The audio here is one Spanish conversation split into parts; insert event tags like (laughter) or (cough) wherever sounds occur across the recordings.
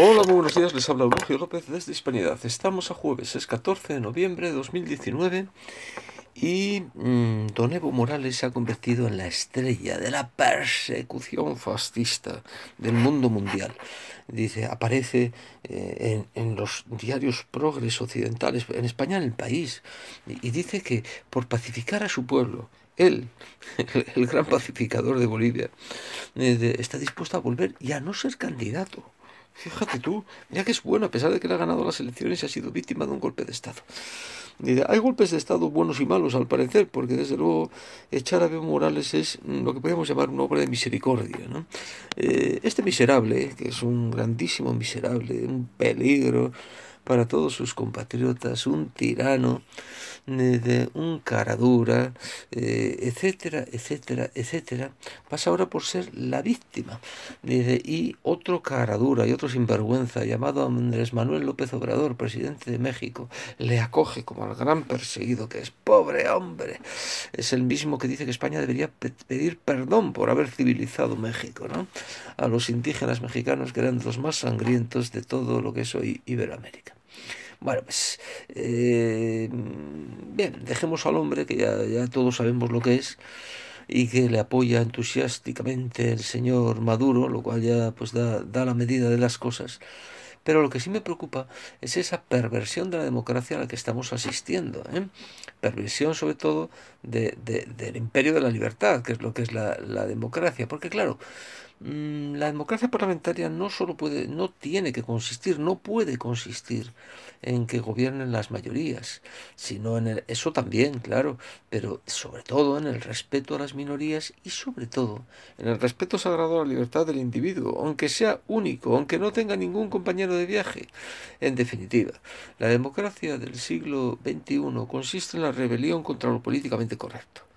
Hola, muy buenos días, les habla Eulogio López desde Hispanidad. Estamos a jueves, es 14 de noviembre de 2019 y mm, Don Evo Morales se ha convertido en la estrella de la persecución fascista del mundo mundial. Dice, aparece eh, en, los diarios progres occidentales, en España, en el país, y, dice que por pacificar a su pueblo, él, (laughs) el, gran pacificador de Bolivia, eh, está dispuesto a volver y a no ser candidato. Fíjate tú, mira que es bueno, a pesar de que le ha ganado las elecciones y ha sido víctima de un golpe de Estado. Hay golpes de Estado buenos y malos, al parecer, porque desde luego echar a Evo Morales es lo que podemos llamar una obra de misericordia. ¿no? Eh, este miserable, que es un grandísimo miserable, un peligro para todos sus compatriotas, un tirano, de un cara dura, eh, etcétera, etcétera, etcétera, pasa ahora por ser la víctima. y otro cara dura y otro sinvergüenza llamado Andrés Manuel López Obrador, presidente de México, le acoge como al gran perseguido que es. Pobre hombre. Es el mismo que dice que España debería pedir perdón por haber civilizado México, ¿no? A los indígenas mexicanos que eran los más sangrientos de todo lo que es hoy Iberoamérica. Bueno, pues eh, bien, dejemos al hombre, que ya, ya todos sabemos lo que es, y que le apoya entusiásticamente el señor Maduro, lo cual ya pues da, da la medida de las cosas. Pero lo que sí me preocupa es esa perversión de la democracia a la que estamos asistiendo. ¿eh? Perversión sobre todo de, de, del imperio de la libertad, que es lo que es la, la democracia. Porque claro, la democracia parlamentaria no solo puede, no tiene que consistir, no puede consistir en que gobiernen las mayorías, sino en el, eso también, claro, pero sobre todo en el respeto a las minorías y sobre todo en el respeto sagrado a la libertad del individuo, aunque sea único, aunque no tenga ningún compañero de viaje. En definitiva, la democracia del siglo XXI consiste en la rebelión contra lo políticamente correcto.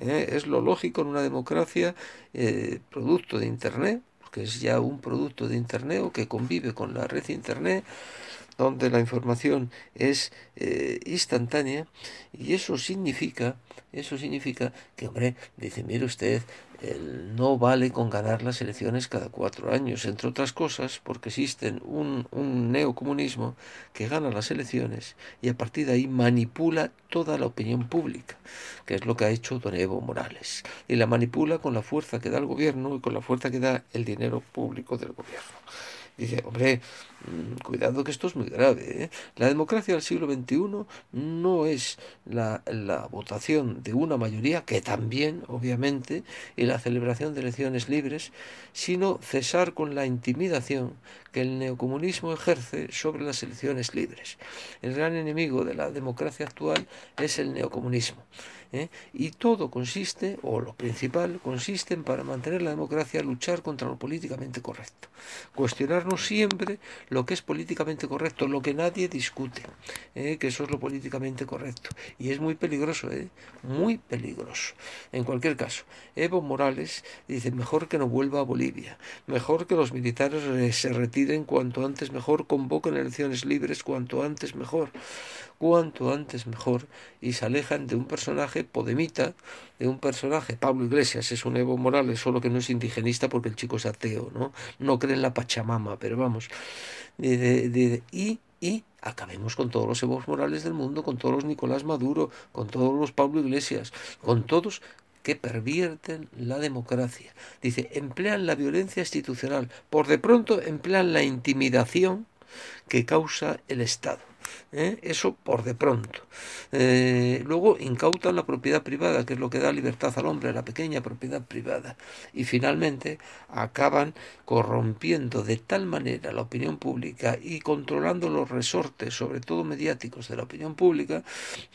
¿Eh? Es lo lógico en una democracia eh, producto de Internet, que es ya un producto de Internet o que convive con la red Internet, donde la información es eh, instantánea y eso significa, eso significa que, hombre, dice, mire usted, no vale con ganar las elecciones cada cuatro años, entre otras cosas, porque existen un, un neocomunismo que gana las elecciones y a partir de ahí manipula toda la opinión pública, que es lo que ha hecho Don Evo Morales. Y la manipula con la fuerza que da el gobierno y con la fuerza que da el dinero público del gobierno. Dice, hombre, mm, cuidado que esto es muy grave. ¿eh? La democracia del siglo XXI no es la, la, votación de una mayoría, que también, obviamente, y la celebración de elecciones libres, sino cesar con la intimidación que el neocomunismo ejerce sobre las elecciones libres. El gran enemigo de la democracia actual es el neocomunismo. ¿Eh? Y todo consiste, o lo principal, consiste en, para mantener la democracia, luchar contra lo políticamente correcto. Cuestionarnos siempre lo que es políticamente correcto, lo que nadie discute, ¿eh? que eso es lo políticamente correcto. Y es muy peligroso, ¿eh? muy peligroso. En cualquier caso, Evo Morales dice, mejor que no vuelva a Bolivia, mejor que los militares se retiren cuanto antes mejor, convoquen elecciones libres cuanto antes mejor, cuanto antes mejor, y se alejan de un personaje podemita, de un personaje, Pablo Iglesias es un Evo Morales, solo que no es indigenista porque el chico es ateo, ¿no? No cree en la Pachamama, pero vamos. De, de, y, y acabemos con todos los Evo Morales del mundo, con todos los Nicolás Maduro, con todos los Pablo Iglesias, con todos que pervierten la democracia. Dice, emplean la violencia institucional, por de pronto emplean la intimidación que causa el Estado. ¿Eh? Eso por de pronto. Eh, luego incautan la propiedad privada, que es lo que da libertad al hombre, la pequeña propiedad privada. Y finalmente acaban corrompiendo de tal manera la opinión pública y controlando los resortes, sobre todo mediáticos, de la opinión pública,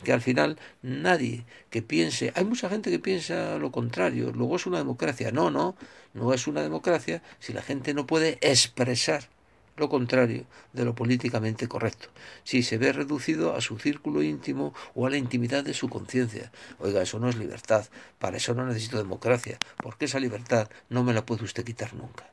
que al final nadie que piense, hay mucha gente que piensa lo contrario, luego es una democracia. No, no, no es una democracia si la gente no puede expresar lo contrario de lo políticamente correcto, si se ve reducido a su círculo íntimo o a la intimidad de su conciencia. Oiga, eso no es libertad, para eso no necesito democracia, porque esa libertad no me la puede usted quitar nunca.